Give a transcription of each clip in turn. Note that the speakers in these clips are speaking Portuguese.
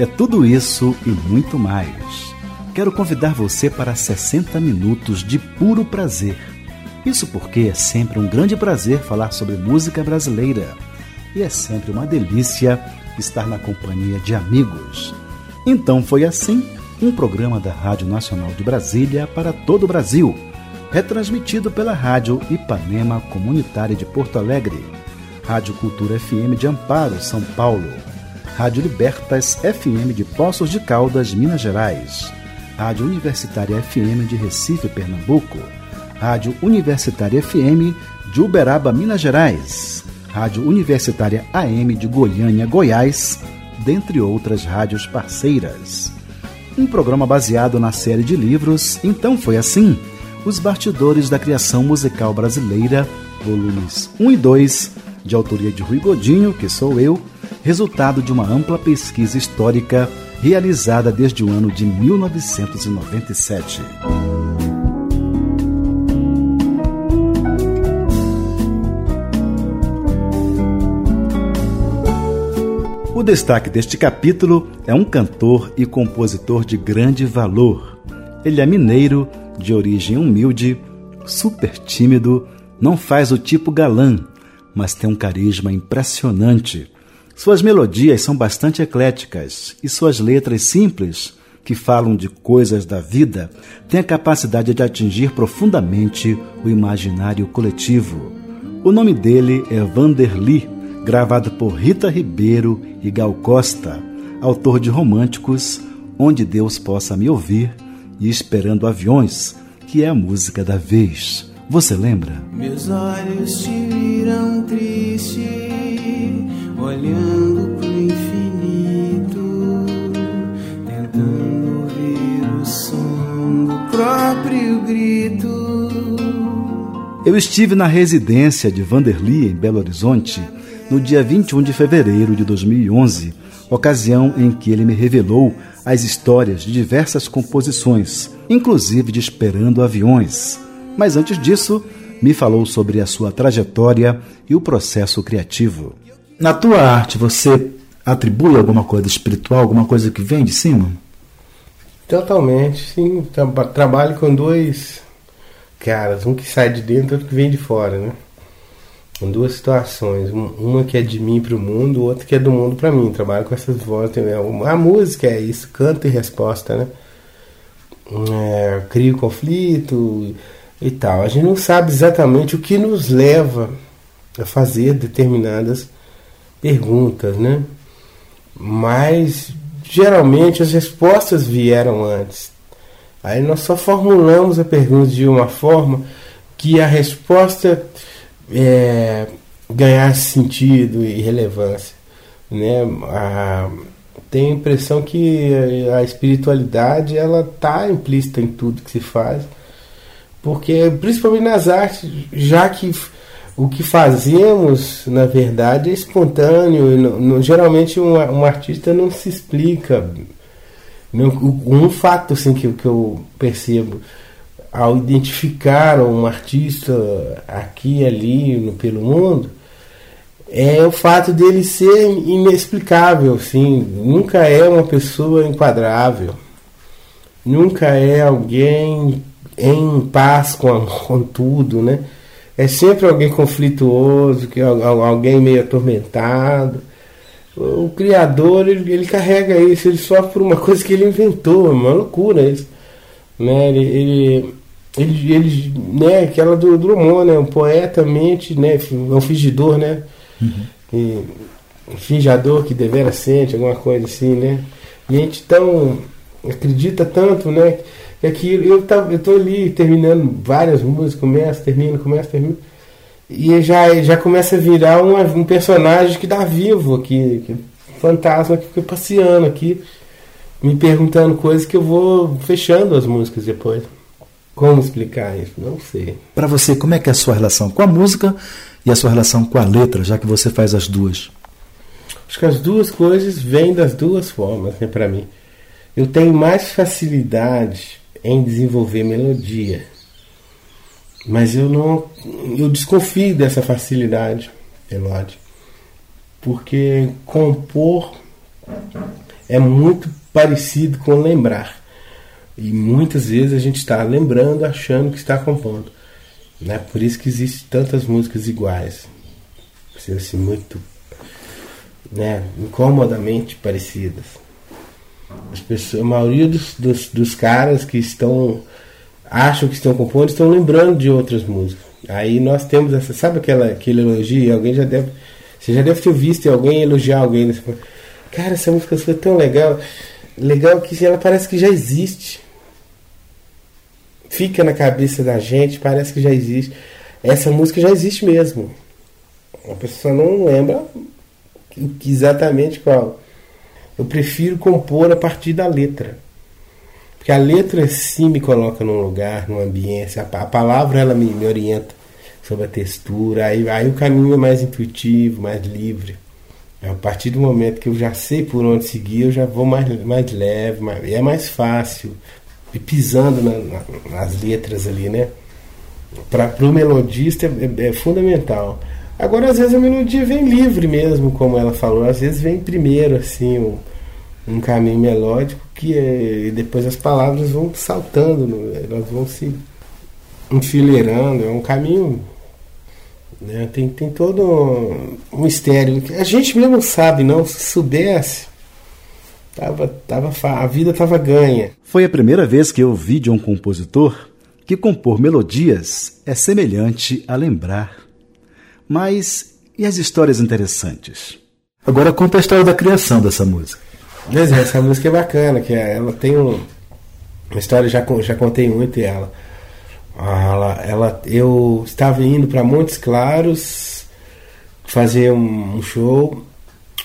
É tudo isso e muito mais. Quero convidar você para 60 minutos de puro prazer. Isso porque é sempre um grande prazer falar sobre música brasileira. E é sempre uma delícia estar na companhia de amigos. Então foi assim um programa da Rádio Nacional de Brasília para todo o Brasil, retransmitido pela Rádio Ipanema Comunitária de Porto Alegre, Rádio Cultura FM de Amparo, São Paulo Rádio Libertas FM de Poços de Caldas, Minas Gerais, Rádio Universitária FM de Recife, Pernambuco, Rádio Universitária FM de Uberaba, Minas Gerais, Rádio Universitária AM de Goiânia, Goiás, dentre outras rádios parceiras. Um programa baseado na série de livros Então Foi Assim, Os Bastidores da Criação Musical Brasileira, volumes 1 e 2, de autoria de Rui Godinho, que sou eu, resultado de uma ampla pesquisa histórica realizada desde o ano de 1997. O destaque deste capítulo é um cantor e compositor de grande valor. Ele é mineiro, de origem humilde, super tímido, não faz o tipo galã, mas tem um carisma impressionante suas melodias são bastante ecléticas e suas letras simples, que falam de coisas da vida, têm a capacidade de atingir profundamente o imaginário coletivo. O nome dele é Vanderly, gravado por Rita Ribeiro e Gal Costa, autor de românticos Onde Deus Possa Me Ouvir e Esperando Aviões, que é a música da vez. Você lembra? Meus olhos te viram triste olhando pro infinito, tentando ouvir o som do próprio grito. Eu estive na residência de Vanderly, em Belo Horizonte, no dia 21 de fevereiro de 2011, ocasião em que ele me revelou as histórias de diversas composições, inclusive de Esperando Aviões. Mas antes disso, me falou sobre a sua trajetória e o processo criativo. Na tua arte, você atribui alguma coisa espiritual, alguma coisa que vem de cima? Totalmente, sim. Trabalho com dois caras, um que sai de dentro e outro que vem de fora, né? Com duas situações, uma que é de mim para o mundo, outra que é do mundo para mim. Trabalho com essas vozes. A música é isso, canto e resposta, né? É, crio conflito e tal. A gente não sabe exatamente o que nos leva a fazer determinadas perguntas, né? Mas geralmente as respostas vieram antes. Aí nós só formulamos a pergunta de uma forma que a resposta é, ganhasse sentido e relevância. Né? A, tenho a impressão que a espiritualidade ela está implícita em tudo que se faz, porque principalmente nas artes, já que o que fazemos, na verdade, é espontâneo. Não, não, geralmente, um, um, artista não se explica. Não, um fato assim, que, que eu percebo ao identificar um artista aqui e ali no, pelo mundo é o fato dele ser inexplicável. Assim, nunca é uma pessoa enquadrável. Nunca é alguém em paz com, com tudo, né? é sempre alguém conflituoso, que alguém meio atormentado. O criador ele, ele carrega isso, ele sofre por uma coisa que ele inventou, é uma loucura isso. Né? Ele, ele, ele, ele né, aquela do Drummond, né? um poeta mente, né? um fingidor, né? Uhum. E, um finjador que devera sente, alguma coisa assim, né? E a gente tão acredita tanto, né? É que eu, tá, eu tô ali terminando várias músicas, começa, termina, começa, termina. E já, já começa a virar um, um personagem que dá vivo aqui, que, fantasma que fica passeando aqui. me perguntando coisas que eu vou fechando as músicas depois. Como explicar isso? Não sei. Para você, como é que é a sua relação com a música e a sua relação com a letra, já que você faz as duas? Acho que as duas coisas vêm das duas formas, né, para mim. Eu tenho mais facilidade em desenvolver melodia. Mas eu não eu desconfio dessa facilidade melódica. Porque compor é muito parecido com lembrar. E muitas vezes a gente está lembrando achando que está compondo. Né? Por isso que existem tantas músicas iguais. Assim, muito né, incomodamente parecidas. As pessoas, a maioria dos, dos, dos caras que estão acham que estão compondo estão lembrando de outras músicas. Aí nós temos essa, sabe aquela aquele elogio, alguém já deve, você já deve ter visto alguém elogiar alguém, né? cara, essa música foi tão legal, legal que ela parece que já existe. Fica na cabeça da gente, parece que já existe. Essa música já existe mesmo. A pessoa não lembra exatamente qual. Eu prefiro compor a partir da letra. Porque a letra sim me coloca num lugar, num ambiente. A, a palavra ela me, me, orienta sobre a textura. Aí, aí o caminho é mais intuitivo, mais livre. A partir do momento que eu já sei por onde seguir, eu já vou mais, mais leve, mais, é mais fácil. E pisando na, na, nas letras ali, né? Para o melodista é, é, fundamental. Agora, às vezes, a melodia vem livre mesmo, como ela falou. Às vezes vem primeiro, assim, um, um caminho melódico que é, depois as palavras vão saltando, elas vão se enfileirando, é um caminho. Né? Tem, tem todo um mistério. A gente mesmo sabe, não, se soubesse, tava, tava, a vida estava ganha. Foi a primeira vez que eu ouvi de um compositor que compor melodias é semelhante a lembrar. Mas e as histórias interessantes? Agora conta a história da criação dessa música. Mas essa música é bacana, que é, ela tem um, uma história, já, já contei muito ela. Ela, ela, eu estava indo para Montes Claros fazer um, um, show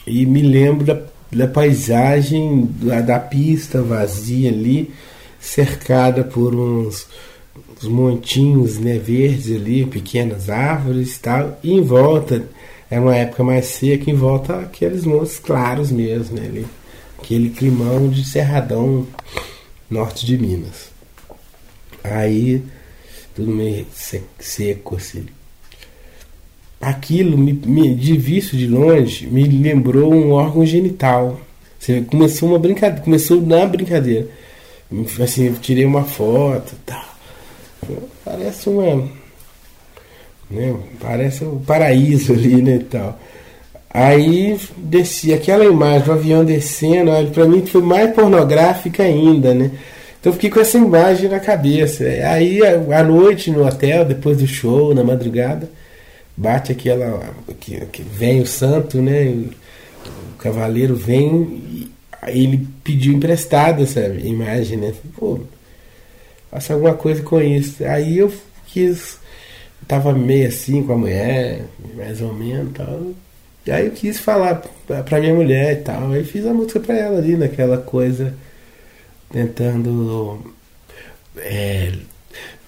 e me lembro da, da paisagem da, da, pista vazia ali, cercada por uns, uns montinhos né, verdes ali, pequenas árvores e tal, e em volta, é uma época mais seca, em volta aqueles montes claros mesmo, né, ali aquele climão de Cerradão, norte de Minas. Aí, tudo meio seco assim. Aquilo, me, me, de visto de longe, me lembrou um órgão genital. Começou uma brincadeira, começou na brincadeira. Assim, eu tirei uma foto tal. Parece uma. Né, parece um paraíso ali, né? Tal. Aí desci aquela imagem do avião descendo, para mim foi mais pornográfica ainda, né? Então fiquei com essa imagem na cabeça. Aí à noite no hotel, depois do show, na madrugada, bate aquela. que, que vem o santo, né? O cavaleiro vem e ele pediu emprestado essa imagem, né? Pô, faça alguma coisa com isso. Aí eu quis. Tava meio assim com a mulher, mais ou menos tal e aí eu quis falar pra minha mulher e tal. Aí fiz a música pra ela ali, naquela coisa, tentando é,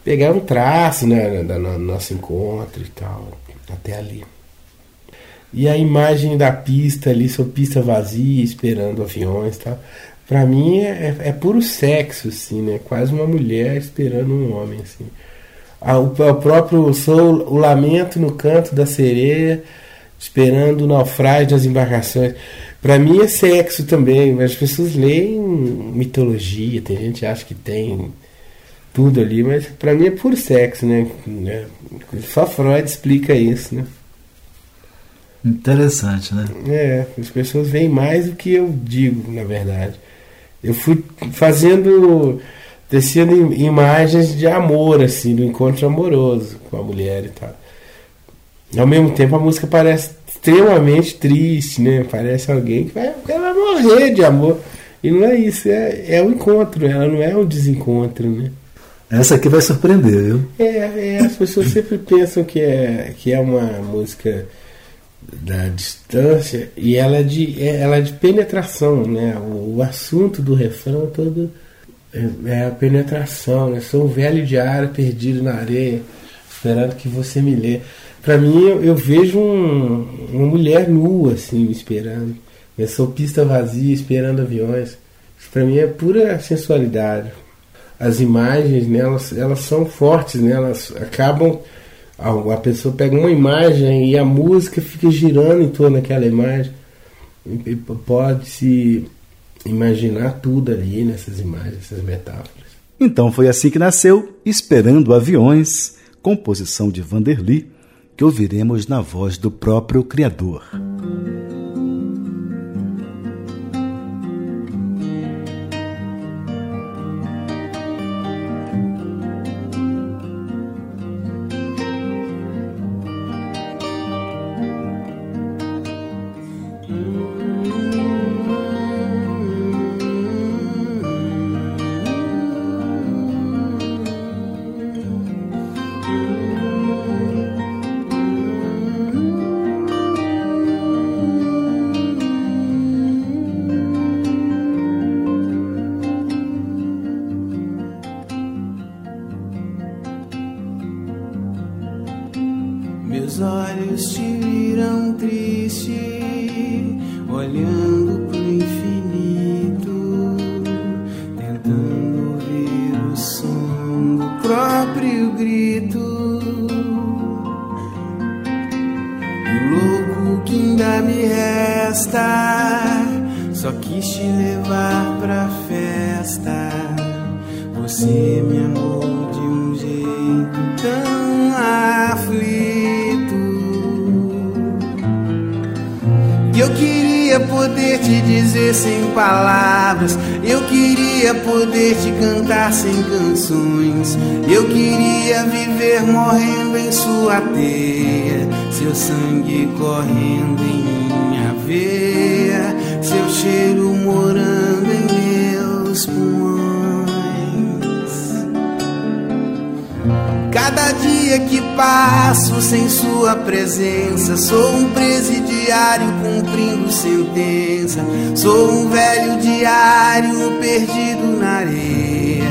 pegar um traço né, do nosso encontro e tal, até ali. E a imagem da pista ali, sua pista vazia, esperando aviões e tal. Pra mim é, é, é puro sexo, assim, né? Quase uma mulher esperando um homem, assim. O, o próprio sou, o lamento no canto da sereia esperando o naufrágio das embarcações. Para mim é sexo também, mas as pessoas leem mitologia, tem gente que acha que tem tudo ali, mas para mim é puro sexo, né? né? Só Freud explica isso, né? Interessante, né? É, as pessoas veem mais do que eu digo, na verdade. Eu fui fazendo, tecendo imagens de amor, assim, do encontro amoroso com a mulher e tal. Ao mesmo tempo a música parece extremamente triste, né? Parece alguém que vai, vai morrer de amor. E não é isso, é, é o encontro, ela não é o desencontro, né? Essa aqui vai surpreender, viu? É, é as pessoas sempre pensam que é, que é uma música da distância e ela é de, é, ela é de penetração, né? O, o assunto do refrão todo é, é, a penetração, né? Sou um velho diário perdido na areia, esperando que você me lê. Para mim, eu, eu vejo um, uma mulher nua, assim, me esperando. Eu sou pista vazia, esperando aviões. Pra mim é pura sensualidade. As imagens, né, elas, elas são fortes, né? Elas acabam a, pessoa pega uma imagem e a música fica girando em torno daquela imagem. E pode se imaginar tudo ali nessas imagens, essas metáforas. Então foi assim que nasceu Esperando Aviões, composição de Vanderly, que ouviremos na voz do próprio criador. Sou um presidiário cumprindo sentença. Sou um velho diário perdido na areia,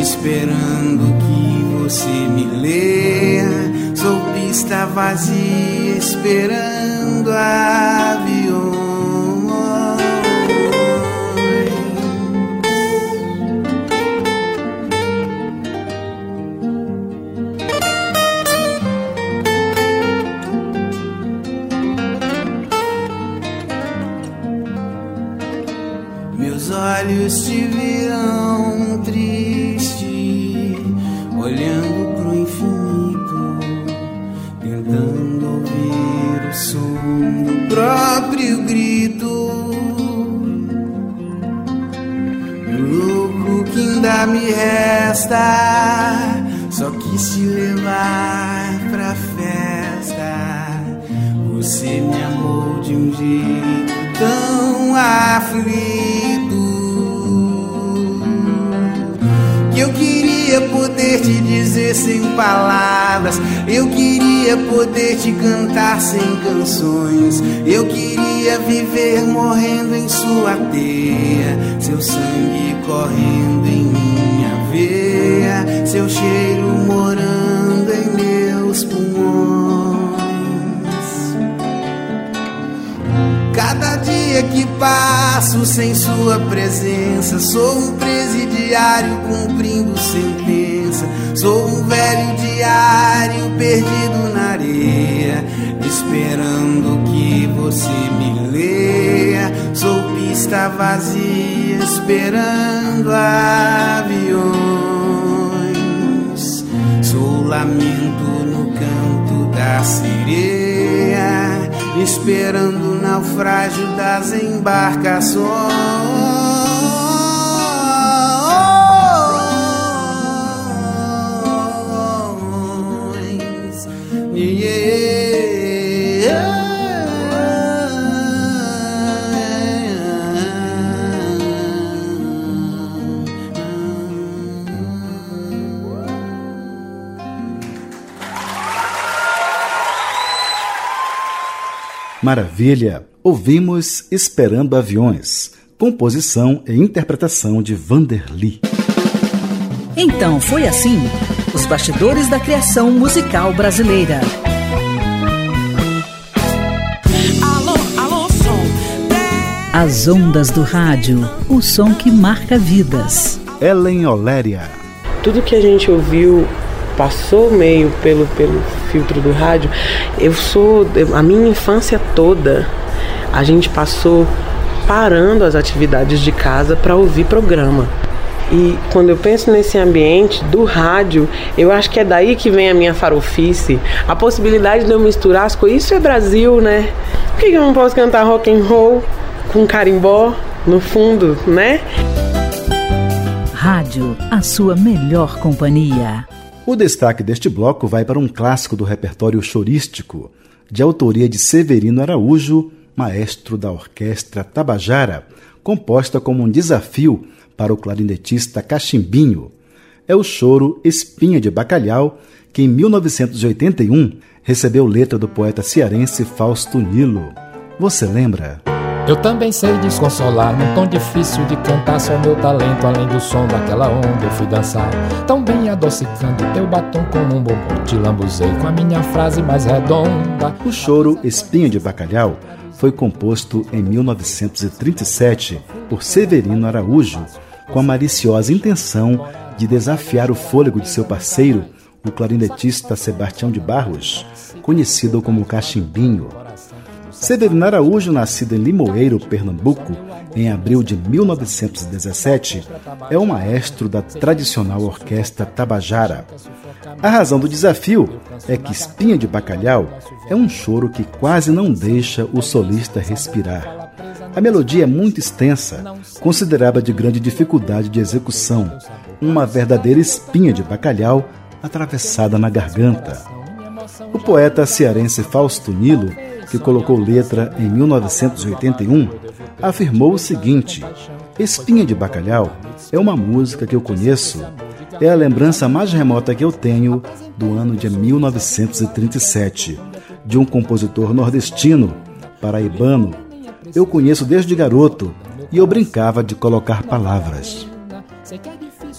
esperando que você me leia. Sou pista vazia, esperando avião. Olhos te virão triste, olhando pro infinito, tentando ouvir o som do próprio grito. louco que ainda me resta, só quis te levar pra festa. Você me amou de um jeito tão aflito. Poder te dizer sem palavras. Eu queria poder te cantar sem canções. Eu queria viver morrendo em sua teia. Seu sangue correndo em minha veia. Seu cheiro morando em meus pulmões. Cada dia que passo sem sua presença, sou um presidiário cumprindo sentença. Sou um velho diário perdido na areia, esperando que você me leia. Sou pista vazia, esperando aviões. Sou lamento no canto da sereia esperando o naufrágio das embarcações. Maravilha! Ouvimos Esperando Aviões, composição e interpretação de Vanderli. Então foi assim os bastidores da criação musical brasileira. Alô, alô, som. As ondas do rádio, o som que marca vidas. Ellen Oléria. Tudo que a gente ouviu passou meio pelo, pelo filtro do rádio. Eu sou. A minha infância toda, a gente passou parando as atividades de casa para ouvir programa. E quando eu penso nesse ambiente do rádio, eu acho que é daí que vem a minha farofice, a possibilidade de eu misturar as coisas. Isso é Brasil, né? Por que eu não posso cantar rock and roll com carimbó no fundo, né? Rádio, a sua melhor companhia. O destaque deste bloco vai para um clássico do repertório chorístico, de autoria de Severino Araújo, maestro da orquestra Tabajara, composta como um desafio para o clarinetista Cachimbinho. É o choro Espinha de Bacalhau, que em 1981 recebeu letra do poeta cearense Fausto Nilo. Você lembra? Eu também sei desconsolar, num tom difícil de cantar só meu talento, além do som daquela onda eu fui dançar. Tão bem adocicando teu batom como um bombom, te lambuzei com a minha frase mais redonda. O choro Espinha de Bacalhau foi composto em 1937 por Severino Araújo, com a maliciosa intenção de desafiar o fôlego de seu parceiro, o clarinetista Sebastião de Barros, conhecido como Cachimbinho. Severino Araújo, nascido em Limoeiro, Pernambuco, em abril de 1917, é o maestro da tradicional orquestra Tabajara. A razão do desafio é que Espinha de Bacalhau é um choro que quase não deixa o solista respirar. A melodia é muito extensa, considerada de grande dificuldade de execução, uma verdadeira espinha de bacalhau atravessada na garganta. O poeta cearense Fausto Nilo que colocou letra em 1981, afirmou o seguinte: Espinha de Bacalhau é uma música que eu conheço, é a lembrança mais remota que eu tenho do ano de 1937, de um compositor nordestino, paraibano. Eu conheço desde garoto e eu brincava de colocar palavras.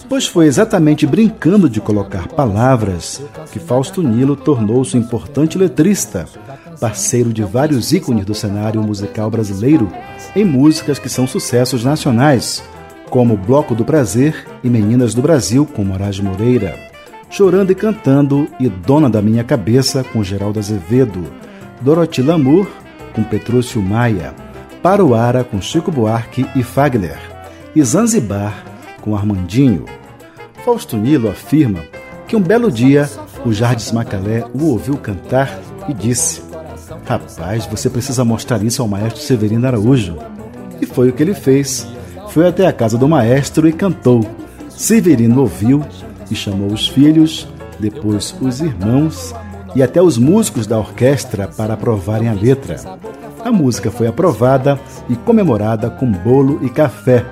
Pois foi exatamente brincando de colocar palavras que Fausto Nilo tornou-se importante letrista, parceiro de vários ícones do cenário musical brasileiro em músicas que são sucessos nacionais, como Bloco do Prazer e Meninas do Brasil, com Moraes Moreira, Chorando e Cantando e Dona da Minha Cabeça, com Geraldo Azevedo, Dorothy Lamour, com Petrúcio Maia, Paruara, com Chico Buarque e Fagner, e Zanzibar, com Armandinho. Fausto Nilo afirma que um belo dia o Jardim Macalé o ouviu cantar e disse: Rapaz, você precisa mostrar isso ao maestro Severino Araújo. E foi o que ele fez. Foi até a casa do maestro e cantou. Severino ouviu e chamou os filhos, depois os irmãos e até os músicos da orquestra para aprovarem a letra. A música foi aprovada e comemorada com bolo e café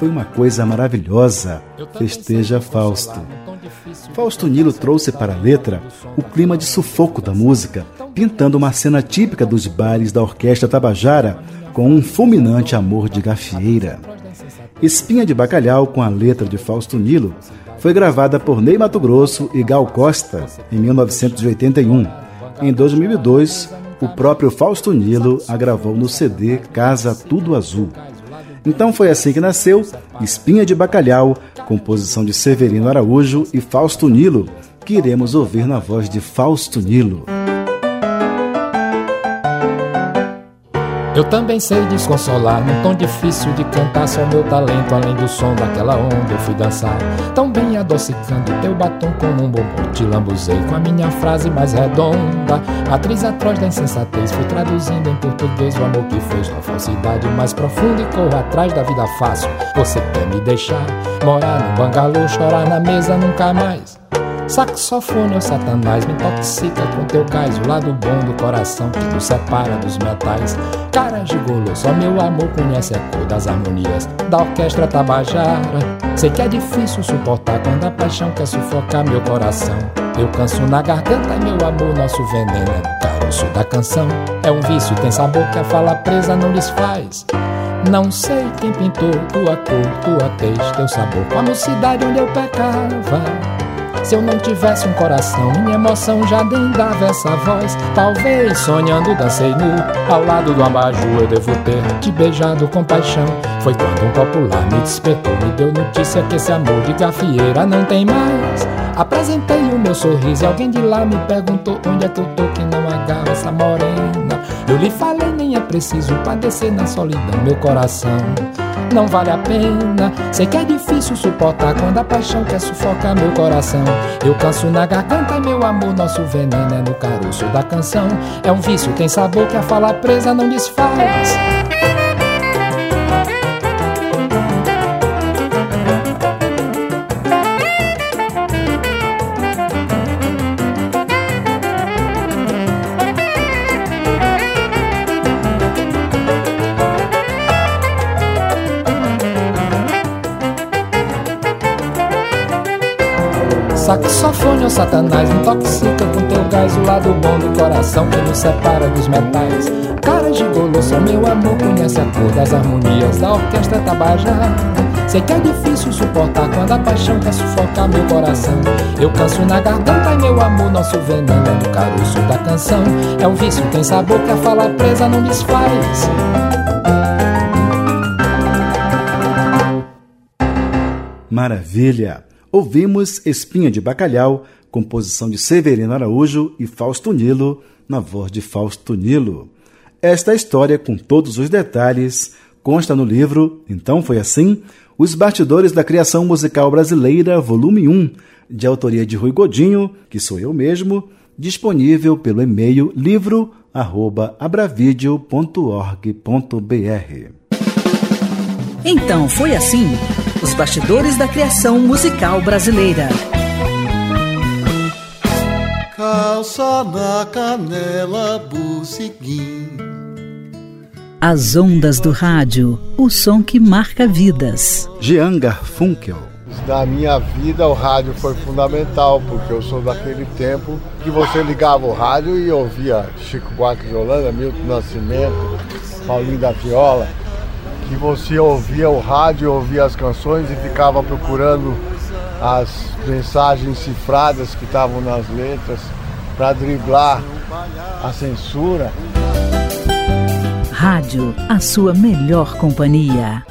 foi uma coisa maravilhosa, festeja Fausto. Fausto Nilo trouxe para a letra o clima de sufoco da música, pintando uma cena típica dos bares da Orquestra Tabajara com um fulminante amor de gafieira. Espinha de Bacalhau, com a letra de Fausto Nilo, foi gravada por Ney Mato Grosso e Gal Costa em 1981. Em 2002, o próprio Fausto Nilo a gravou no CD Casa Tudo Azul. Então foi assim que nasceu Espinha de Bacalhau, composição de Severino Araújo e Fausto Nilo, que iremos ouvir na voz de Fausto Nilo. Eu também sei desconsolar, num tom difícil de cantar só meu talento, além do som daquela onda eu fui dançar. Tão bem adocicando teu batom como um bombom, te lambuzei com a minha frase mais redonda. Atriz atroz da insensatez, fui traduzindo em português o amor que fez na falsidade mais profunda e corro atrás da vida fácil. Você quer me deixar morar no bangalô, chorar na mesa nunca mais. Saxofone ou satanás me intoxica com teu cais O lado bom do coração que nos separa dos metais Cara gigolô, só meu amor conhece a cor das harmonias Da orquestra tabajara Sei que é difícil suportar quando a paixão quer sufocar meu coração Eu canso na garganta, meu amor, nosso veneno é do caroço da canção. É um vício, tem sabor que a fala presa não desfaz. Não sei quem pintou tua cor, tua tez, teu sabor. Com a mocidade onde eu pecava. Se eu não tivesse um coração, minha emoção já nem dava essa voz. Talvez sonhando dancei nu, ao lado do abajur eu devo ter te beijado com paixão. Foi quando um popular me despertou, me deu notícia que esse amor de gafieira não tem mais. Apresentei o meu sorriso e alguém de lá me perguntou onde é que eu tô que não agarra essa morena. Eu lhe falei, nem é preciso padecer na solidão, meu coração não vale a pena. Sei que é difícil suportar quando a paixão quer sufocar meu coração. Eu canso na garganta, meu amor, nosso veneno é no caroço da canção. É um vício, tem sabor que a fala presa não desfaz. Satanás intoxica com teu gás o lado bom do coração que nos separa dos metais. Cara de só meu amor, conhece a cor das harmonias da orquestra Tabajara. Sei que é difícil suportar quando a paixão quer sufocar meu coração. Eu canso na garganta e meu amor, nosso veneno é no caroço da canção. É um vício, tem sabor que a fala presa não desfaz. Maravilha! ouvimos Espinha de Bacalhau, composição de Severino Araújo e Fausto Nilo, na voz de Fausto Nilo. Esta história, com todos os detalhes, consta no livro Então Foi Assim, Os Bastidores da Criação Musical Brasileira, volume 1, de autoria de Rui Godinho, que sou eu mesmo, disponível pelo e-mail livro@abravideo.org.br. Então foi assim os bastidores da criação musical brasileira. Calça na canela, buciguim. As ondas do rádio, o som que marca vidas. Jean Garfunkel. Na minha vida o rádio foi fundamental, porque eu sou daquele tempo que você ligava o rádio e ouvia Chico Buarque de Holanda, Milton Nascimento, Paulinho da Viola que você ouvia o rádio, ouvia as canções e ficava procurando as mensagens cifradas que estavam nas letras para driblar a censura. Rádio, a sua melhor companhia.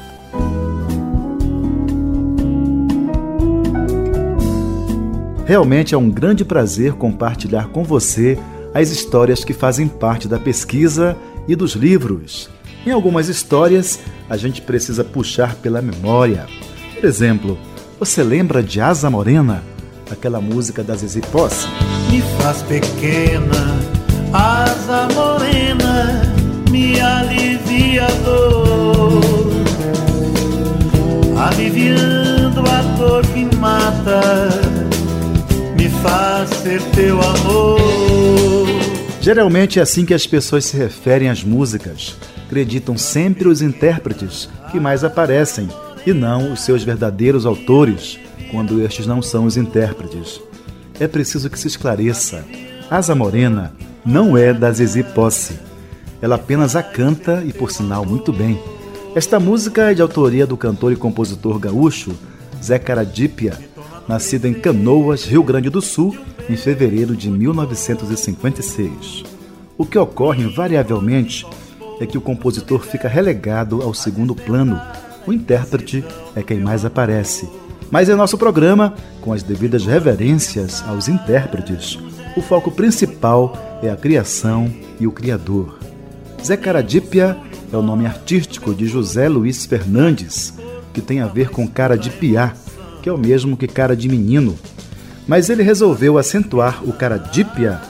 Realmente é um grande prazer compartilhar com você as histórias que fazem parte da pesquisa e dos livros. Em algumas histórias, a gente precisa puxar pela memória. Por exemplo, você lembra de Asa Morena, aquela música da Zizi Posse? Me faz pequena, asa morena, me alivia a dor, aliviando a dor que mata, me faz ser teu amor. Geralmente é assim que as pessoas se referem às músicas acreditam sempre os intérpretes que mais aparecem e não os seus verdadeiros autores, quando estes não são os intérpretes. É preciso que se esclareça. Asa Morena não é da Zizi Posse. Ela apenas a canta e, por sinal, muito bem. Esta música é de autoria do cantor e compositor gaúcho Zé Caradípia, nascido em Canoas, Rio Grande do Sul, em fevereiro de 1956. O que ocorre invariavelmente é que o compositor fica relegado ao segundo plano. O intérprete é quem mais aparece. Mas em nosso programa, com as devidas reverências aos intérpretes, o foco principal é a criação e o criador. Zé Caradípia é o nome artístico de José Luiz Fernandes, que tem a ver com cara de piá, que é o mesmo que cara de menino. Mas ele resolveu acentuar o caradípia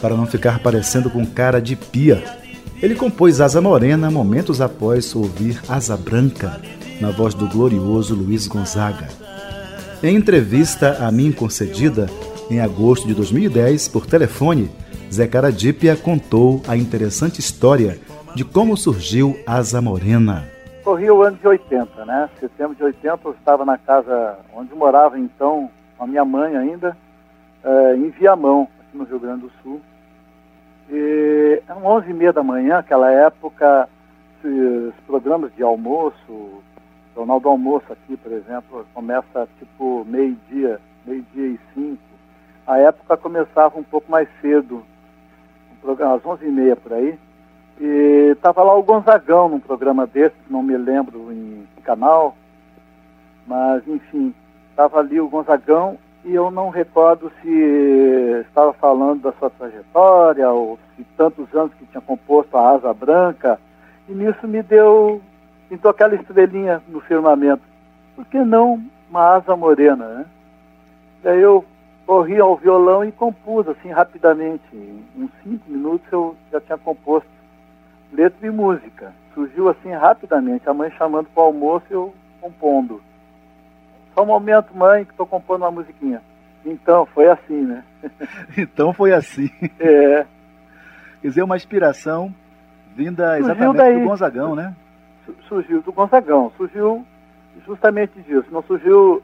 para não ficar parecendo com cara de pia, ele compôs Asa Morena momentos após ouvir Asa Branca, na voz do glorioso Luiz Gonzaga. Em entrevista a mim concedida em agosto de 2010 por telefone, Zé Caradípia contou a interessante história de como surgiu Asa Morena. Corria o ano de 80, né? Setembro de 80 eu estava na casa onde morava então a minha mãe ainda, é, em Viamão, aqui no Rio Grande do Sul. E eram 11 e meia da manhã, aquela época, os programas de almoço, Jornal do Almoço aqui, por exemplo, começa tipo meio-dia, meio-dia e cinco. A época começava um pouco mais cedo, programa, às 11 e meia por aí. E estava lá o Gonzagão num programa desse, não me lembro em que canal, mas enfim, estava ali o Gonzagão e eu não recordo se estava falando da sua trajetória ou se tantos anos que tinha composto a Asa Branca. E nisso me deu, pintou aquela estrelinha no firmamento. Por que não uma asa morena, né? Daí eu corri ao violão e compus assim rapidamente. Em uns cinco minutos eu já tinha composto letra e música. Surgiu assim rapidamente. A mãe chamando para o almoço e eu compondo. Só um momento, mãe, que estou compondo uma musiquinha. Então, foi assim, né? então foi assim. É. Quer dizer, uma inspiração vinda exatamente do Gonzagão, né? Surgiu do Gonzagão. Surgiu justamente disso. Não surgiu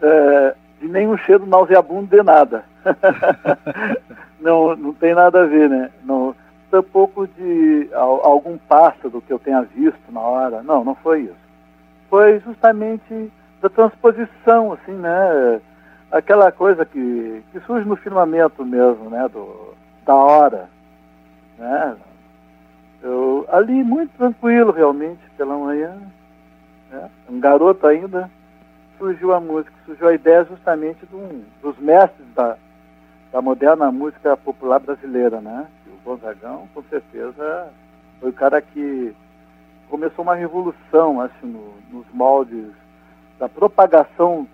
é, de nenhum cheiro nauseabundo de nada. não, não tem nada a ver, né? Não, pouco de algum pássaro que eu tenha visto na hora. Não, não foi isso. Foi justamente da transposição, assim, né? Aquela coisa que, que surge no firmamento mesmo, né? Do, da hora, né? Eu, ali muito tranquilo realmente pela manhã, né? um garoto ainda, surgiu a música, surgiu a ideia justamente dos mestres da, da moderna música popular brasileira, né? O Gonzagão, com certeza, foi o cara que começou uma revolução, acho, no, nos moldes da propagação,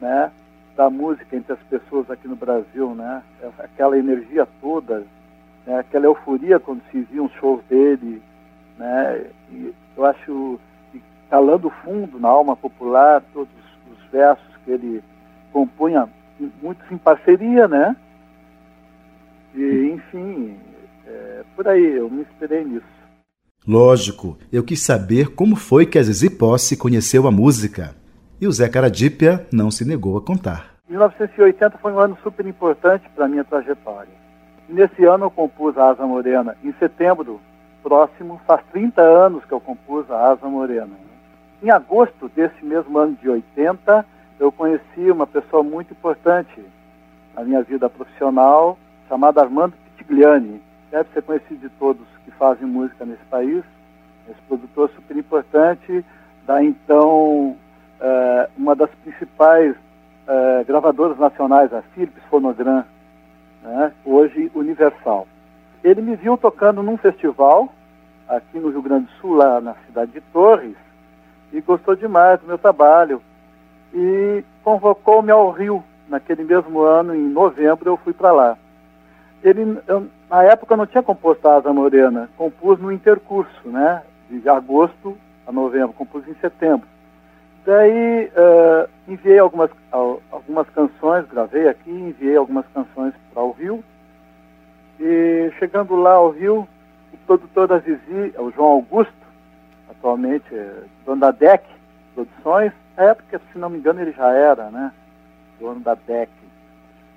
né, da música entre as pessoas aqui no Brasil, né? Aquela energia toda, né? aquela euforia quando se via uns shows dele, né? E eu acho que calando fundo na alma popular todos os versos que ele compunha, muitos em parceria, né? E, enfim, é, por aí, eu me inspirei nisso. Lógico, eu quis saber como foi que a Zizi Posse conheceu a música. E o Zé Caradípia não se negou a contar. 1980 foi um ano super importante para a minha trajetória. Nesse ano eu compus a Asa Morena. Em setembro próximo, faz 30 anos que eu compus a Asa Morena. Em agosto desse mesmo ano de 80, eu conheci uma pessoa muito importante na minha vida profissional, chamada Armando Pitigliani. Deve ser conhecido de todos que fazem música nesse país. Esse produtor super importante da então uh, uma das principais uh, gravadoras nacionais, a Philips Phonogram, né, hoje Universal. Ele me viu tocando num festival aqui no Rio Grande do Sul, lá na cidade de Torres, e gostou demais do meu trabalho. E convocou-me ao Rio. Naquele mesmo ano, em novembro, eu fui para lá. Ele, eu, na época, eu não tinha composto a Asa Morena, compus no intercurso, né? De agosto a novembro, compus em setembro. Daí uh, enviei algumas, algumas canções, gravei aqui, enviei algumas canções para o Rio. E chegando lá ao Rio, o produtor da Zizi, é o João Augusto, atualmente é dono da DEC Produções, na época, se não me engano, ele já era, né? Dono da DEC.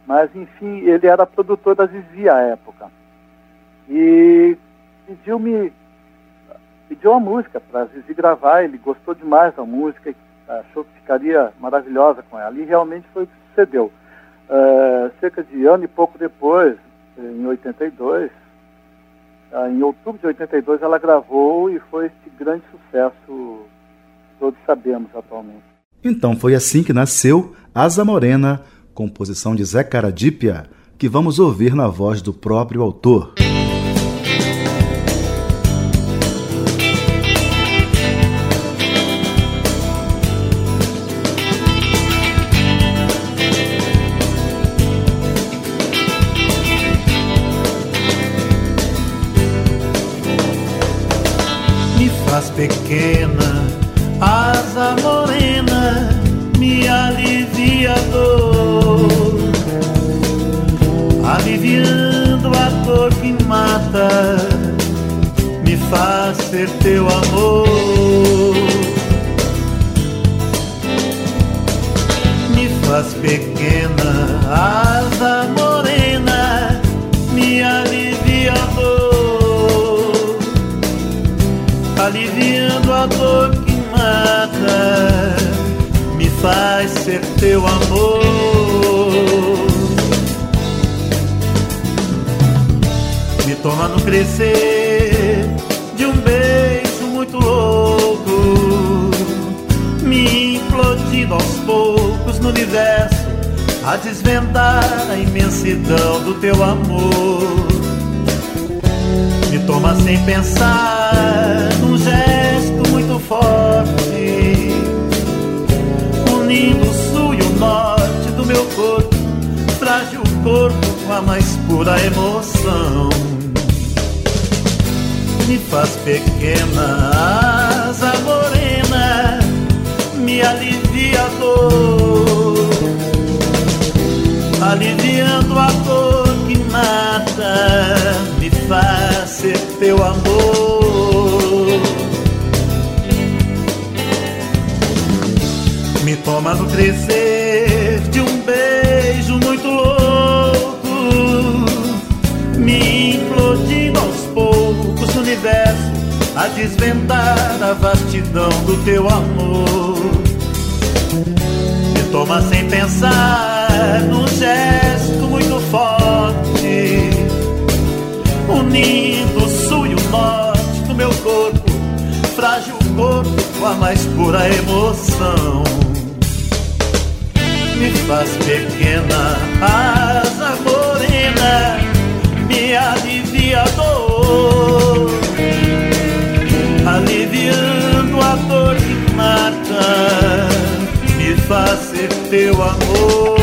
Mas, enfim, ele era produtor da Zizi à época. E pediu-me pediu a música para Zizi gravar, ele gostou demais da música, achou que ficaria maravilhosa com ela. E realmente foi o que sucedeu. Uh, cerca de ano e pouco depois, em 82, uh, ah, em outubro de 82, ela gravou e foi esse grande sucesso, todos sabemos atualmente. Então foi assim que nasceu Asa Morena, composição de Zé Caradípia, que vamos ouvir na voz do próprio autor. Pequena, asa morena, me alivia a dor, aliviando a dor que mata, me faz ser teu amor. Teu amor. Me toma no crescer de um beijo muito louco, me implodindo aos poucos no universo, a desvendar a imensidão do teu amor. Me toma sem pensar num gesto muito forte, unindo do meu corpo, frágil corpo com a mais pura emoção. Me faz pequena asa morena, me alivia a dor, aliviando a dor que mata, me faz ser teu amor. Me toma no crescer a desvendar a vastidão do teu amor. Me toma sem pensar num gesto muito forte, unindo o sul e o norte do meu corpo, frágil corpo com a mais pura emoção. Me faz pequena asa morena, me alivia a dor, aliviando a dor que mata, me faz ser teu amor,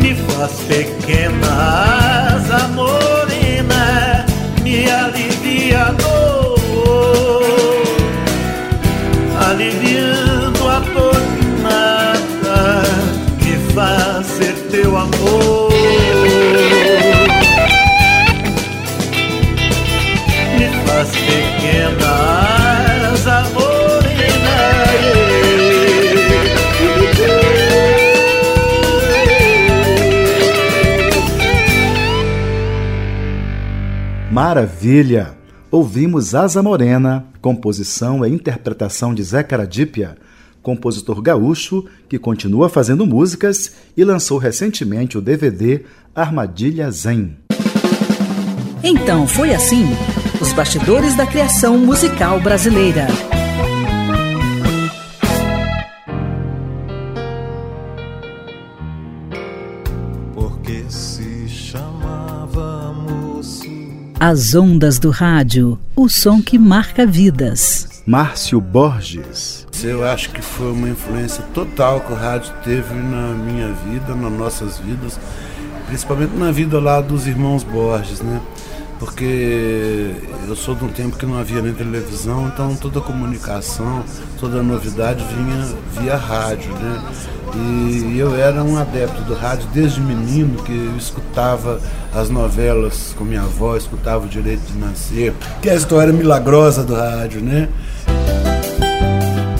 me faz pequena asa morena, me alivia a dor, aliviando a dor que mata, me faz ser teu amor. Maravilha! Ouvimos Asa Morena, composição e interpretação de Zé Caradípia, compositor gaúcho que continua fazendo músicas e lançou recentemente o DVD Armadilha Zen. Então foi assim: os bastidores da criação musical brasileira. As ondas do rádio, o som que marca vidas. Márcio Borges. Eu acho que foi uma influência total que o rádio teve na minha vida, nas nossas vidas, principalmente na vida lá dos irmãos Borges, né? Porque eu sou de um tempo que não havia nem televisão, então toda a comunicação, toda a novidade vinha via rádio, né? E eu era um adepto do rádio desde menino, que eu escutava as novelas com minha avó, escutava o Direito de Nascer, que é a história milagrosa do rádio, né?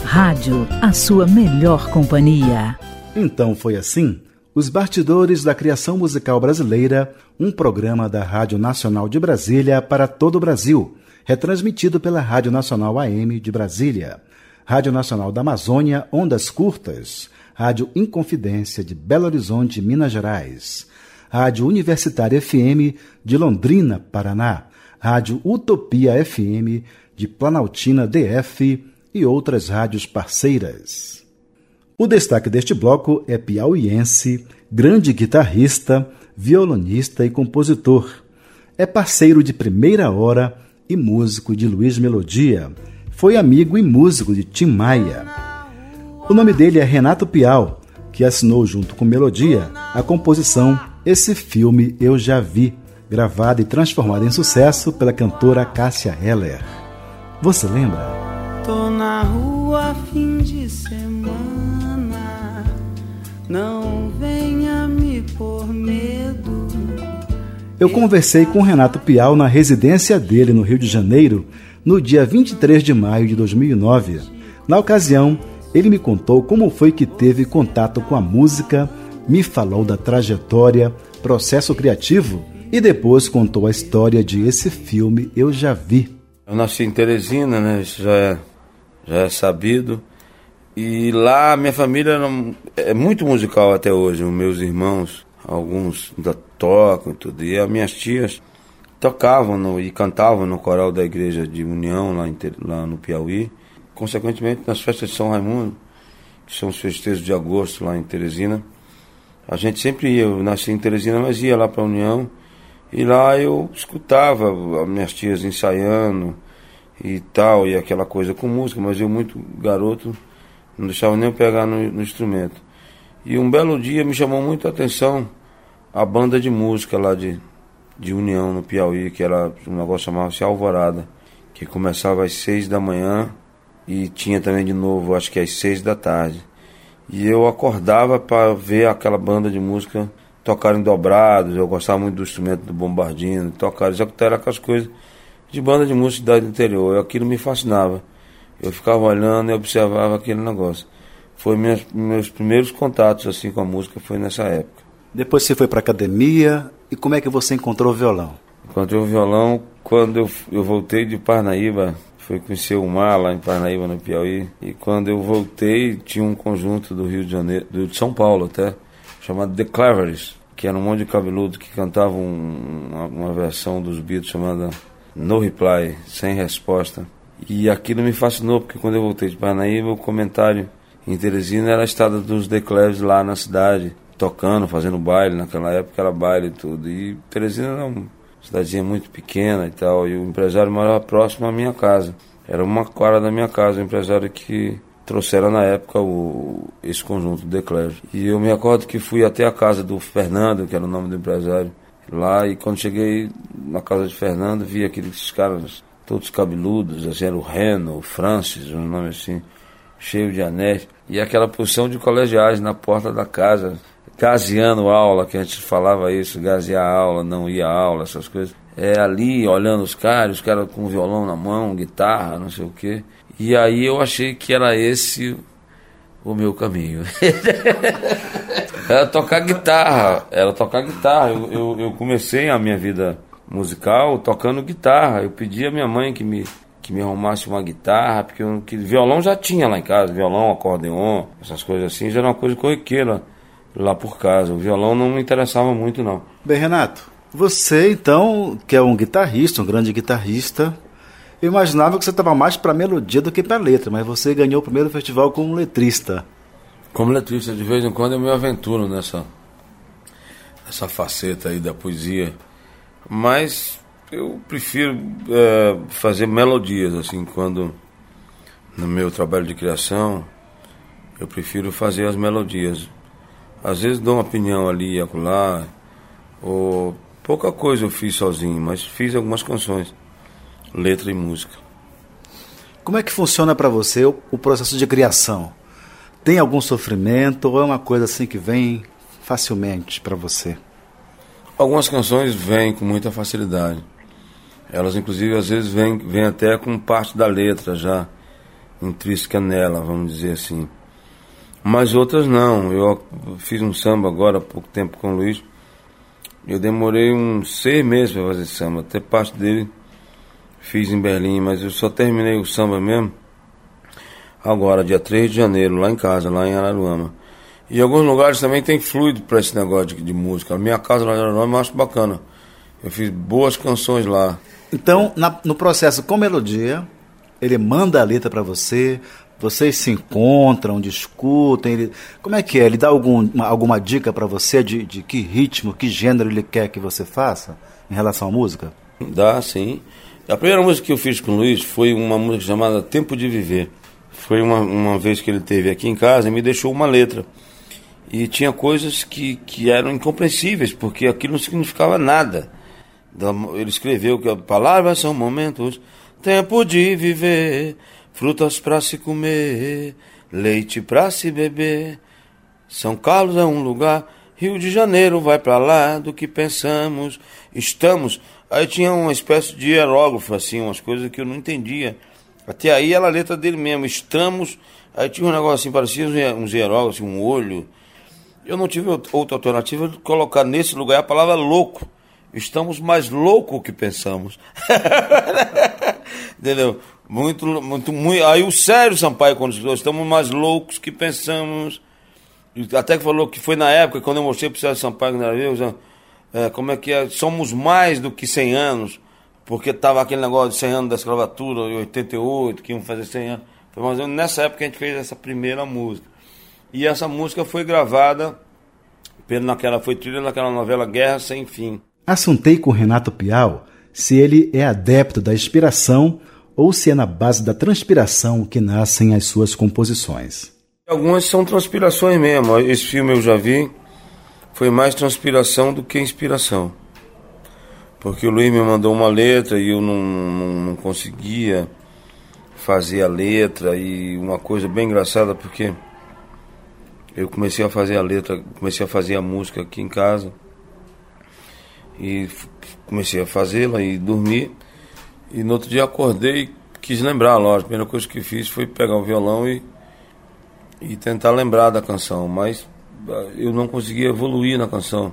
Rádio, a sua melhor companhia. Então foi assim? Os Bastidores da Criação Musical Brasileira, um programa da Rádio Nacional de Brasília para todo o Brasil, retransmitido pela Rádio Nacional AM de Brasília, Rádio Nacional da Amazônia, Ondas Curtas, Rádio Inconfidência de Belo Horizonte, Minas Gerais, Rádio Universitária FM de Londrina, Paraná, Rádio Utopia FM de Planaltina DF e outras rádios parceiras. O destaque deste bloco é piauiense, grande guitarrista, violonista e compositor. É parceiro de primeira hora e músico de Luiz Melodia. Foi amigo e músico de Tim Maia. O nome dele é Renato Piau, que assinou junto com Melodia a composição Esse Filme Eu Já Vi, gravada e transformada em sucesso pela cantora Cássia Heller. Você lembra? Tô na rua fim de semana, não venha me por medo. Eu conversei com Renato Piau na residência dele no Rio de Janeiro no dia 23 de maio de 2009. Na ocasião, ele me contou como foi que teve contato com a música, me falou da trajetória, processo criativo e depois contou a história de esse filme Eu Já Vi. Eu nasci em Teresina, né? Isso já é, já é sabido. E lá minha família é muito musical até hoje. Os meus irmãos, alguns ainda tocam e tudo. E as minhas tias tocavam no, e cantavam no coral da igreja de União lá, lá no Piauí. Consequentemente, nas festas de São Raimundo, que são os festejos de agosto lá em Teresina, a gente sempre ia. Eu nasci em Teresina, mas ia lá para a União. E lá eu escutava as minhas tias ensaiando e tal, e aquela coisa com música, mas eu muito garoto não deixava nem eu pegar no, no instrumento. E um belo dia me chamou muito a atenção a banda de música lá de, de União, no Piauí, que era um negócio chamava-se Alvorada, que começava às seis da manhã e tinha também de novo, acho que às seis da tarde. E eu acordava para ver aquela banda de música tocarem dobrados, eu gostava muito do instrumento do bombardino, tocar, executar aquelas coisas de banda de música da cidade do interior. Aquilo me fascinava. Eu ficava olhando e observava aquele negócio. Foi minhas, meus primeiros contatos assim com a música foi nessa época. Depois você foi para academia e como é que você encontrou o violão? Encontrei o violão quando eu, eu voltei de Parnaíba, fui conhecer o mar lá em Parnaíba, no Piauí. E quando eu voltei, tinha um conjunto do Rio de Janeiro, do, de São Paulo até, chamado The Cleveries, que era um monte de cabeludo que cantava um, uma, uma versão dos Beatles chamada No Reply, sem resposta. E aquilo me fascinou, porque quando eu voltei de Parnaíba, o comentário em Teresina era a estada dos The Cleves lá na cidade, tocando, fazendo baile. Naquela época era baile e tudo. E Teresina era uma cidadezinha muito pequena e tal. E o empresário morava próximo à minha casa. Era uma quadra da minha casa, o empresário que trouxeram na época o, esse conjunto The Cleves. E eu me acordo que fui até a casa do Fernando, que era o nome do empresário, lá. E quando cheguei na casa de Fernando, vi aqueles caras todos cabeludos, assim, era o Reno, o Francis, um nome assim, cheio de anéis, e aquela posição de colegiais na porta da casa, gaseando aula, que a gente falava isso, gasear aula, não ia aula, essas coisas. É ali, olhando os caras, os caras com violão na mão, guitarra, não sei o quê. E aí eu achei que era esse o meu caminho. era tocar guitarra, era tocar guitarra. Eu, eu, eu comecei a minha vida musical tocando guitarra. Eu pedi à minha mãe que me, que me arrumasse uma guitarra, porque eu, que violão já tinha lá em casa, violão, acordeon, essas coisas assim, já era uma coisa corriqueira lá por casa. O violão não me interessava muito, não. Bem, Renato, você então, que é um guitarrista, um grande guitarrista, eu imaginava que você estava mais para melodia do que para letra, mas você ganhou o primeiro festival como letrista. Como letrista, de vez em quando eu me aventuro nessa, nessa faceta aí da poesia. Mas eu prefiro é, fazer melodias, assim, quando no meu trabalho de criação, eu prefiro fazer as melodias. Às vezes dou uma opinião ali e acolá, ou pouca coisa eu fiz sozinho, mas fiz algumas canções, letra e música. Como é que funciona para você o, o processo de criação? Tem algum sofrimento ou é uma coisa assim que vem facilmente para você? Algumas canções vêm com muita facilidade. Elas, inclusive, às vezes vêm, vêm até com parte da letra já intrínseca nela, vamos dizer assim. Mas outras não. Eu fiz um samba agora há pouco tempo com o Luiz. Eu demorei uns seis meses para fazer samba. Até parte dele fiz em Berlim, mas eu só terminei o samba mesmo agora, dia 3 de janeiro, lá em casa, lá em Araruama. E em alguns lugares também tem fluido para esse negócio de, de, música. A minha casa lá em Araruama eu acho bacana. Eu fiz boas canções lá. Então, na, no processo com melodia, ele manda a letra para você, vocês se encontram, discutem. Ele, como é que é? Ele dá algum, alguma dica para você de, de que ritmo, que gênero ele quer que você faça em relação à música? Dá, sim. A primeira música que eu fiz com o Luiz foi uma música chamada Tempo de Viver. Foi uma, uma vez que ele teve aqui em casa e me deixou uma letra. E tinha coisas que, que eram incompreensíveis, porque aquilo não significava nada. Ele escreveu que palavras são momentos, tempo de viver, frutas para se comer, leite para se beber. São Carlos é um lugar, Rio de Janeiro vai para lá do que pensamos, estamos. Aí tinha uma espécie de hierógrafo, assim, umas coisas que eu não entendia. Até aí era a letra dele mesmo, estamos. Aí tinha um negócio assim, parecia uns hierógrafos, assim, um olho eu não tive outra alternativa de colocar nesse lugar a palavra louco. Estamos mais loucos que pensamos. Entendeu? Muito, muito, muito. Aí o Sérgio Sampaio, quando estamos mais loucos que pensamos. Até que falou que foi na época, quando eu mostrei pro Sérgio Sampaio já, é, como é que é? Somos mais do que 100 anos, porque tava aquele negócio de 100 anos da escravatura, em 88, que iam fazer 100 anos. Foi mais ou menos nessa época que a gente fez essa primeira música. E essa música foi gravada, pelo, naquela, foi trilha naquela novela Guerra Sem Fim. Assuntei com Renato Pial se ele é adepto da inspiração ou se é na base da transpiração que nascem as suas composições. Algumas são transpirações mesmo. Esse filme eu já vi, foi mais transpiração do que inspiração. Porque o Luiz me mandou uma letra e eu não, não, não conseguia fazer a letra. E uma coisa bem engraçada, porque eu comecei a fazer a letra, comecei a fazer a música aqui em casa. E comecei a fazê-la e dormi. E no outro dia acordei e quis lembrar, lógico. A primeira coisa que fiz foi pegar o violão e e tentar lembrar da canção, mas ah, eu não conseguia evoluir na canção.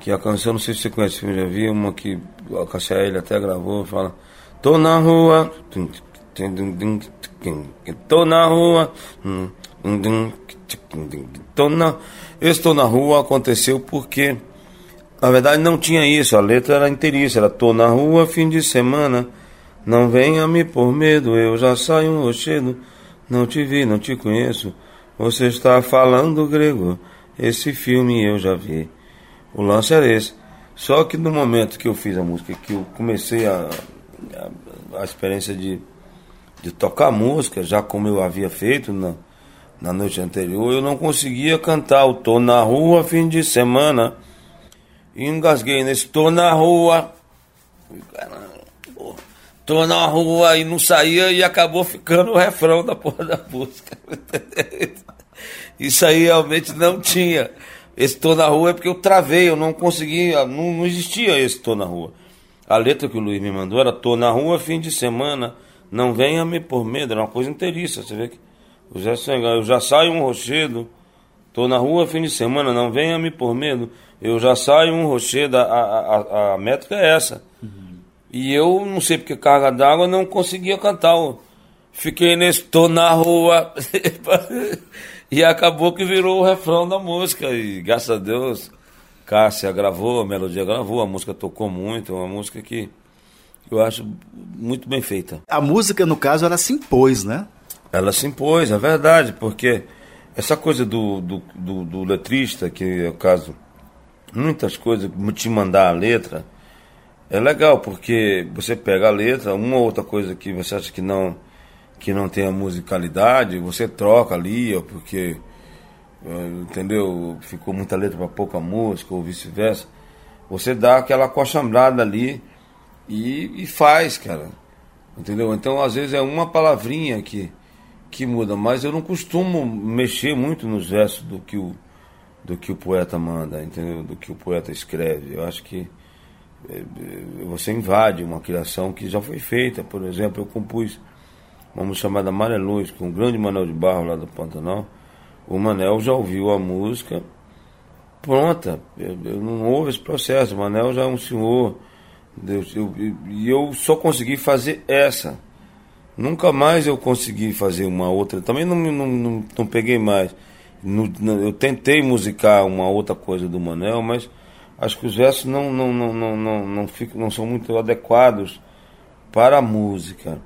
Que a canção, não sei se você conhece, eu já vi uma que a Cassia ele até gravou, fala Tô na rua, tô na rua, tô na... Estou na rua aconteceu porque, na verdade, não tinha isso, a letra era inteiriça, era tô na rua fim de semana, não venha me por medo, eu já saio rochedo, não te vi, não te conheço, você está falando grego. Esse filme eu já vi. O lance era esse. Só que no momento que eu fiz a música, que eu comecei a, a, a experiência de, de tocar música, já como eu havia feito na, na noite anterior, eu não conseguia cantar o Tô na rua fim de semana. E engasguei nesse Tô na rua. Caramba, tô na rua e não saía e acabou ficando o refrão da porra da música. Isso aí realmente não tinha. Esse tô na rua é porque eu travei, eu não conseguia, não, não existia esse tô na rua. A letra que o Luiz me mandou era tô na rua fim de semana, não venha me por medo, era uma coisa inteiriça, você vê que eu já, eu já saio um rochedo, tô na rua fim de semana, não venha me por medo, eu já saio um rochedo, a, a, a, a métrica é essa. Uhum. E eu, não sei porque carga d'água, não conseguia cantar. Fiquei nesse tô na rua. e acabou que virou o refrão da música. E graças a Deus, Cássia gravou, a melodia gravou, a música tocou muito. É uma música que eu acho muito bem feita. A música, no caso, ela se impôs, né? Ela se impôs, é verdade, porque essa coisa do, do, do, do letrista, que é o caso, muitas coisas, te mandar a letra é legal, porque você pega a letra, uma ou outra coisa que você acha que não que não tem a musicalidade, você troca ali, ó, porque é, entendeu? Ficou muita letra para pouca música ou vice-versa. Você dá aquela coxambrada ali e, e faz, cara. Entendeu? Então, às vezes é uma palavrinha que que muda, mas eu não costumo mexer muito nos versos do que o do que o poeta manda, entendeu? Do que o poeta escreve. Eu acho que é, é, você invade uma criação que já foi feita. Por exemplo, eu compus uma música chamada Maré Luz, com o grande Manel de Barro lá do Pantanal. O Manel já ouviu a música pronta. Eu não houve esse processo. O Manel já é um senhor. Deus, eu, e eu só consegui fazer essa. Nunca mais eu consegui fazer uma outra. Também não, não, não, não peguei mais. No, eu tentei musicar uma outra coisa do Manel, mas acho que os versos não, não, não, não, não, não, não são muito adequados para a música.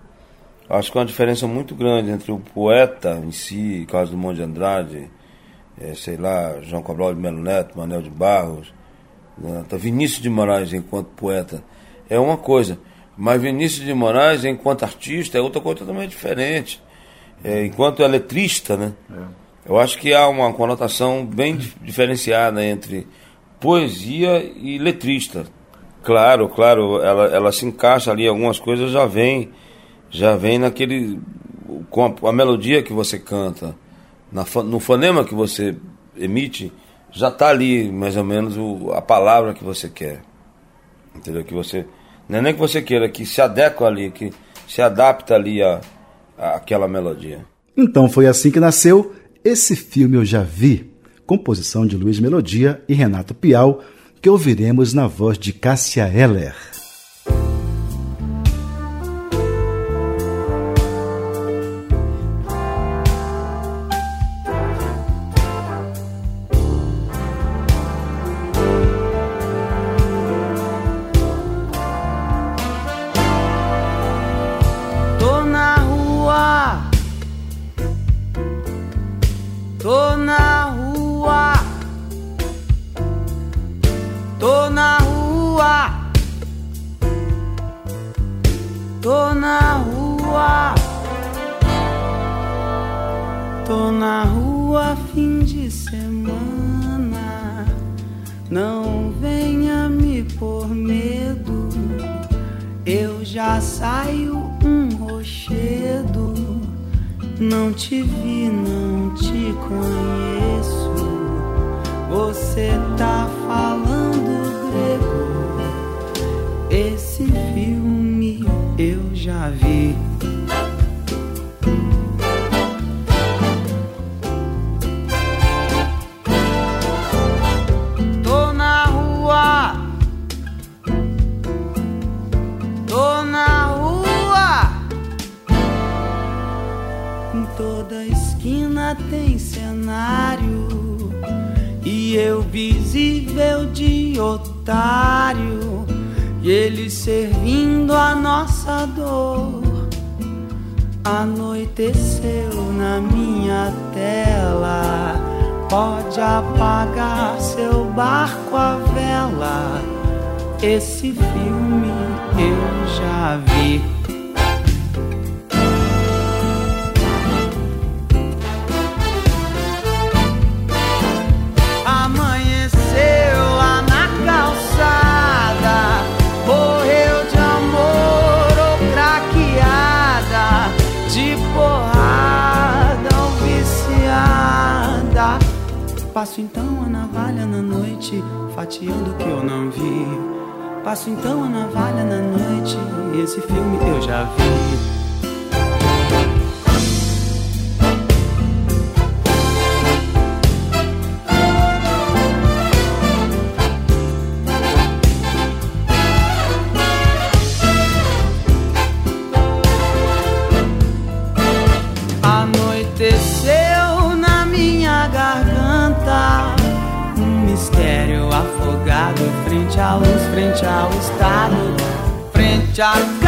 Acho que é uma diferença muito grande entre o poeta em si, Carlos Dumont de Andrade, é, sei lá, João Cabral de Melo Neto, Manel de Barros, né, Vinícius de Moraes enquanto poeta. É uma coisa, mas Vinícius de Moraes enquanto artista é outra coisa totalmente diferente. É, enquanto é letrista, né? É. Eu acho que há uma conotação bem diferenciada entre poesia e letrista. Claro, claro, ela, ela se encaixa ali, algumas coisas já vem, já vem naquele. com a, a melodia que você canta, na, no fonema que você emite, já está ali mais ou menos o, a palavra que você quer. Entendeu? Que você. Não é nem que você queira, que se adequa ali, que se adapta ali a, a aquela melodia. Então foi assim que nasceu esse filme Eu Já Vi, composição de Luiz Melodia e Renato Pial, que ouviremos na voz de Cássia Heller. Otário. E ele servindo a nossa dor. Anoiteceu na minha tela. Pode apagar seu barco a vela. Esse filme eu já vi. Passo então a navalha na noite, fatiando o que eu não vi. Passo então a navalha na noite, esse filme eu já vi. 짠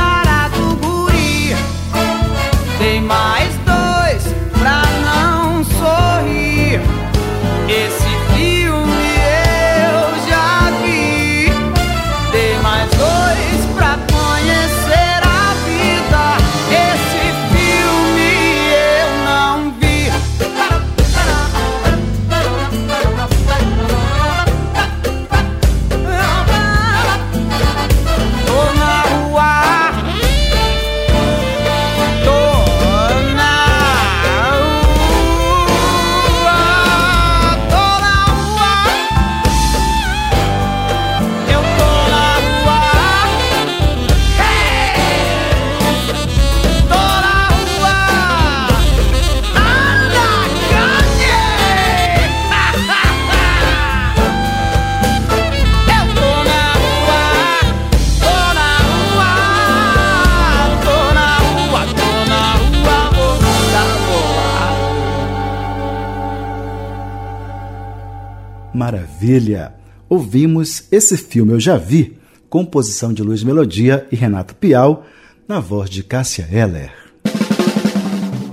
Maravilha! Ouvimos esse filme Eu Já Vi, composição de Luiz Melodia e Renato Pial, na voz de Cássia Eller.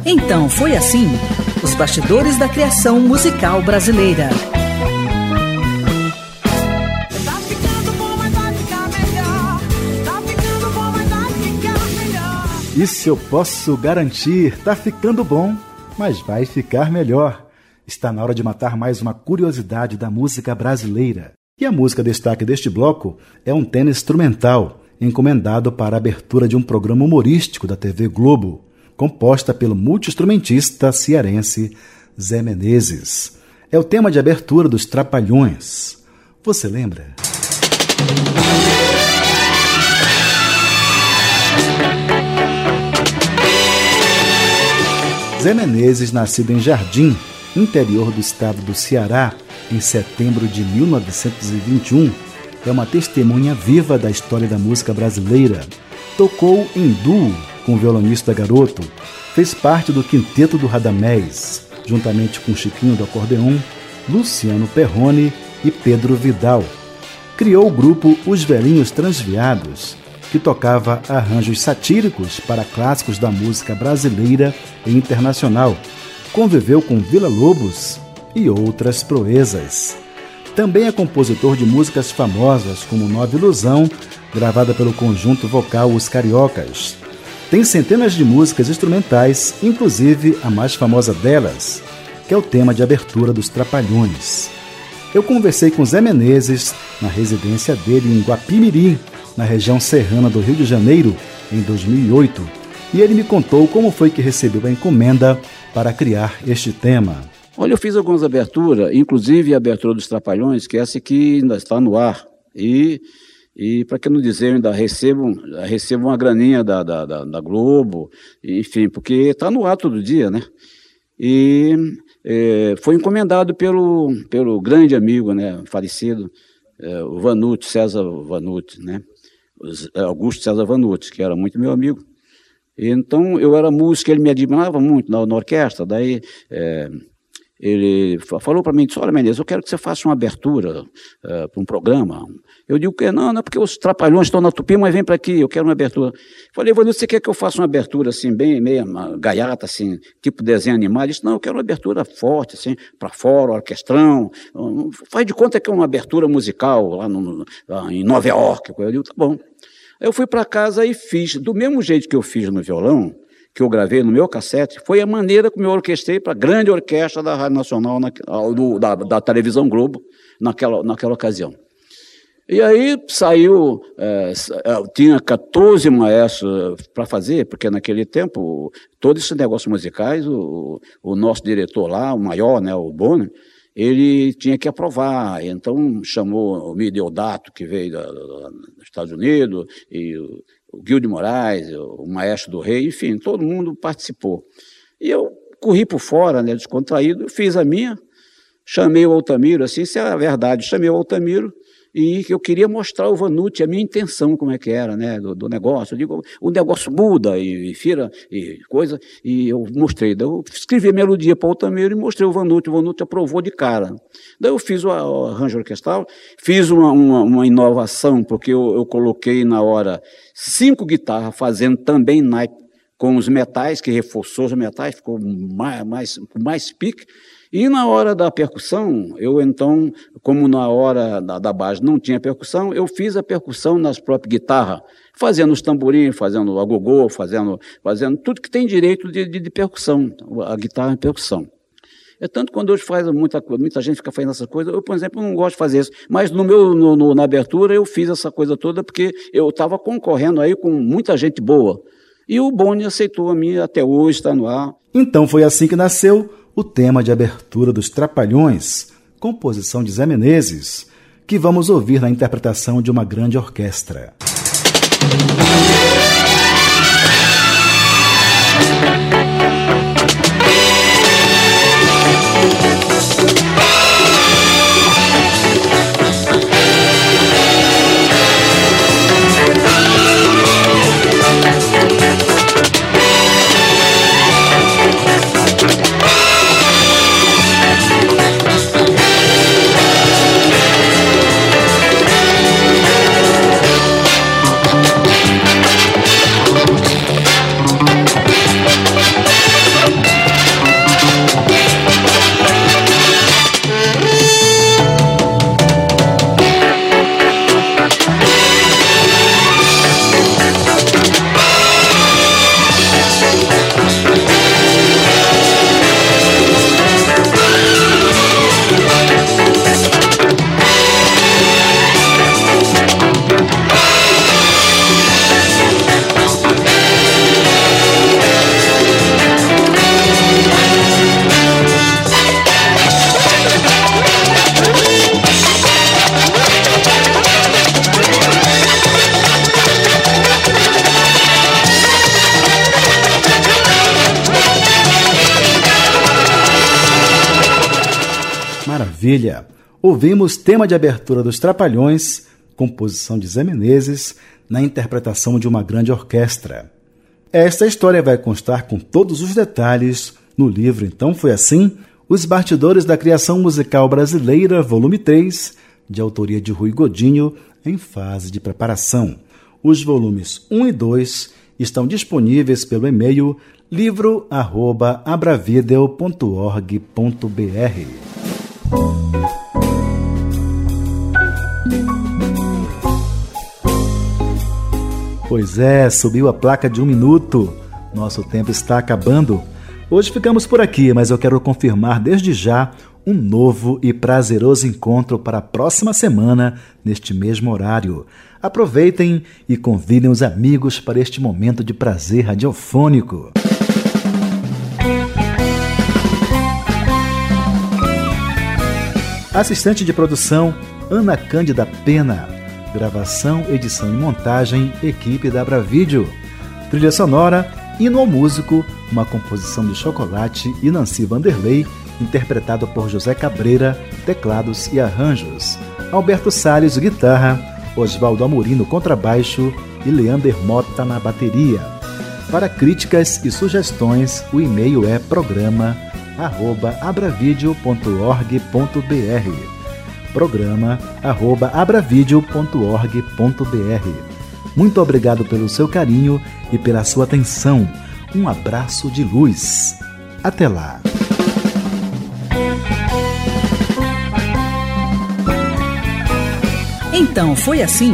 Então foi assim: os bastidores da criação musical brasileira. Isso eu posso garantir, tá ficando bom, mas vai ficar melhor. Está na hora de matar mais uma curiosidade da música brasileira. E a música destaque deste bloco é um tema instrumental, encomendado para a abertura de um programa humorístico da TV Globo, composta pelo multiinstrumentista cearense Zé Menezes. É o tema de abertura dos Trapalhões. Você lembra? Zé Menezes, nascido em Jardim, interior do estado do Ceará, em setembro de 1921, é uma testemunha viva da história da música brasileira. Tocou em duo com o violonista garoto, fez parte do quinteto do Radamés, juntamente com Chiquinho do acordeon, Luciano Perrone e Pedro Vidal. Criou o grupo Os Velhinhos Transviados, que tocava arranjos satíricos para clássicos da música brasileira e internacional. Conviveu com Vila Lobos e outras proezas. Também é compositor de músicas famosas como Nova Ilusão, gravada pelo conjunto vocal Os Cariocas. tem centenas de músicas instrumentais, inclusive a mais famosa delas, que é o tema de abertura dos Trapalhões. Eu conversei com Zé Menezes na residência dele em Guapimirim, na região serrana do Rio de Janeiro, em 2008, e ele me contou como foi que recebeu a encomenda para criar este tema. Olha, eu fiz algumas aberturas, inclusive a abertura dos Trapalhões, que é essa que ainda está no ar. E, e para que não dizer, ainda recebo, recebo uma graninha da, da, da, da Globo, enfim, porque está no ar todo dia, né? E é, foi encomendado pelo, pelo grande amigo, né, falecido, é, o Vanucci, César Vanucci, né? Augusto César Vanucci, que era muito meu amigo. Então, eu era músico, ele me admirava muito na, na orquestra, daí... É, ele falou para mim, disse, olha Menezes, eu quero que você faça uma abertura uh, para um programa. Eu digo que não, não é porque os trapalhões estão na Tupi, mas vem para aqui, eu quero uma abertura. Falei, Vanildo, você quer que eu faça uma abertura assim, bem, meia gaiata, assim, tipo desenho animado? Ele disse, não, eu quero uma abertura forte, assim, para fora, orquestrão. Faz de conta que é uma abertura musical lá, no, lá em Nova York. Eu digo, tá bom. Eu fui para casa e fiz, do mesmo jeito que eu fiz no violão, que eu gravei no meu cassete foi a maneira como eu orquestrei para a grande orquestra da Rádio Nacional, na, do, da, da, televisão Globo, naquela, naquela ocasião. E aí saiu, é, tinha 14 maestros para fazer, porque naquele tempo, todos esses negócios musicais, o, o nosso diretor lá, o maior, né, o Bonner, ele tinha que aprovar. Então chamou o Mideodato, que veio da, da, dos Estados Unidos, e o Gil de Moraes, o Maestro do Rei, enfim, todo mundo participou. E eu corri por fora, né, descontraído, fiz a minha, chamei o Altamiro, assim, isso é a verdade, chamei o Altamiro, e eu queria mostrar ao Vanucci a minha intenção, como é que era, né, do, do negócio. Eu digo, o negócio muda e, e fira e coisa, e eu mostrei. Daí eu escrevi a melodia para o Altamiro e mostrei o Vanucci, o Vanucci aprovou de cara. Daí eu fiz o, arranjo orquestral, fiz uma, uma, uma inovação, porque eu, eu, coloquei na hora cinco guitarras fazendo também naipe com os metais, que reforçou os metais, ficou mais, mais, mais pique. E na hora da percussão, eu então, como na hora da, da base não tinha percussão, eu fiz a percussão nas próprias guitarras, fazendo os tamborins, fazendo a gogô, fazendo, fazendo tudo que tem direito de, de, de percussão, a guitarra é percussão. É tanto quando hoje faz muita muita gente fica fazendo essas coisas, eu, por exemplo, não gosto de fazer isso. Mas no meu, no, no, na abertura eu fiz essa coisa toda porque eu estava concorrendo aí com muita gente boa. E o Boni aceitou a minha, até hoje está no ar. Então foi assim que nasceu o tema de abertura dos Trapalhões, composição de Zé Menezes, que vamos ouvir na interpretação de uma grande orquestra. Maravilha! Ouvimos tema de abertura dos Trapalhões, composição de Zé Menezes, na interpretação de uma grande orquestra. Esta história vai constar com todos os detalhes no livro Então Foi Assim, Os Bastidores da Criação Musical Brasileira, volume 3, de autoria de Rui Godinho, em fase de preparação. Os volumes 1 e 2 estão disponíveis pelo e-mail livro@abravideo.org.br. Pois é, subiu a placa de um minuto. Nosso tempo está acabando. Hoje ficamos por aqui, mas eu quero confirmar desde já um novo e prazeroso encontro para a próxima semana, neste mesmo horário. Aproveitem e convidem os amigos para este momento de prazer radiofônico. Assistente de produção, Ana Cândida Pena. Gravação, edição e montagem, equipe da Bravídeo. Trilha sonora, Hino ao Músico, uma composição de Chocolate e Nancy Vanderlei, interpretado por José Cabreira, teclados e arranjos. Alberto Salles, guitarra, Oswaldo Amorim no contrabaixo e Leander Mota na bateria. Para críticas e sugestões, o e-mail é programa arroba abravideo.org.br programa arroba abravideo.org.br Muito obrigado pelo seu carinho e pela sua atenção. Um abraço de luz. Até lá. Então foi assim: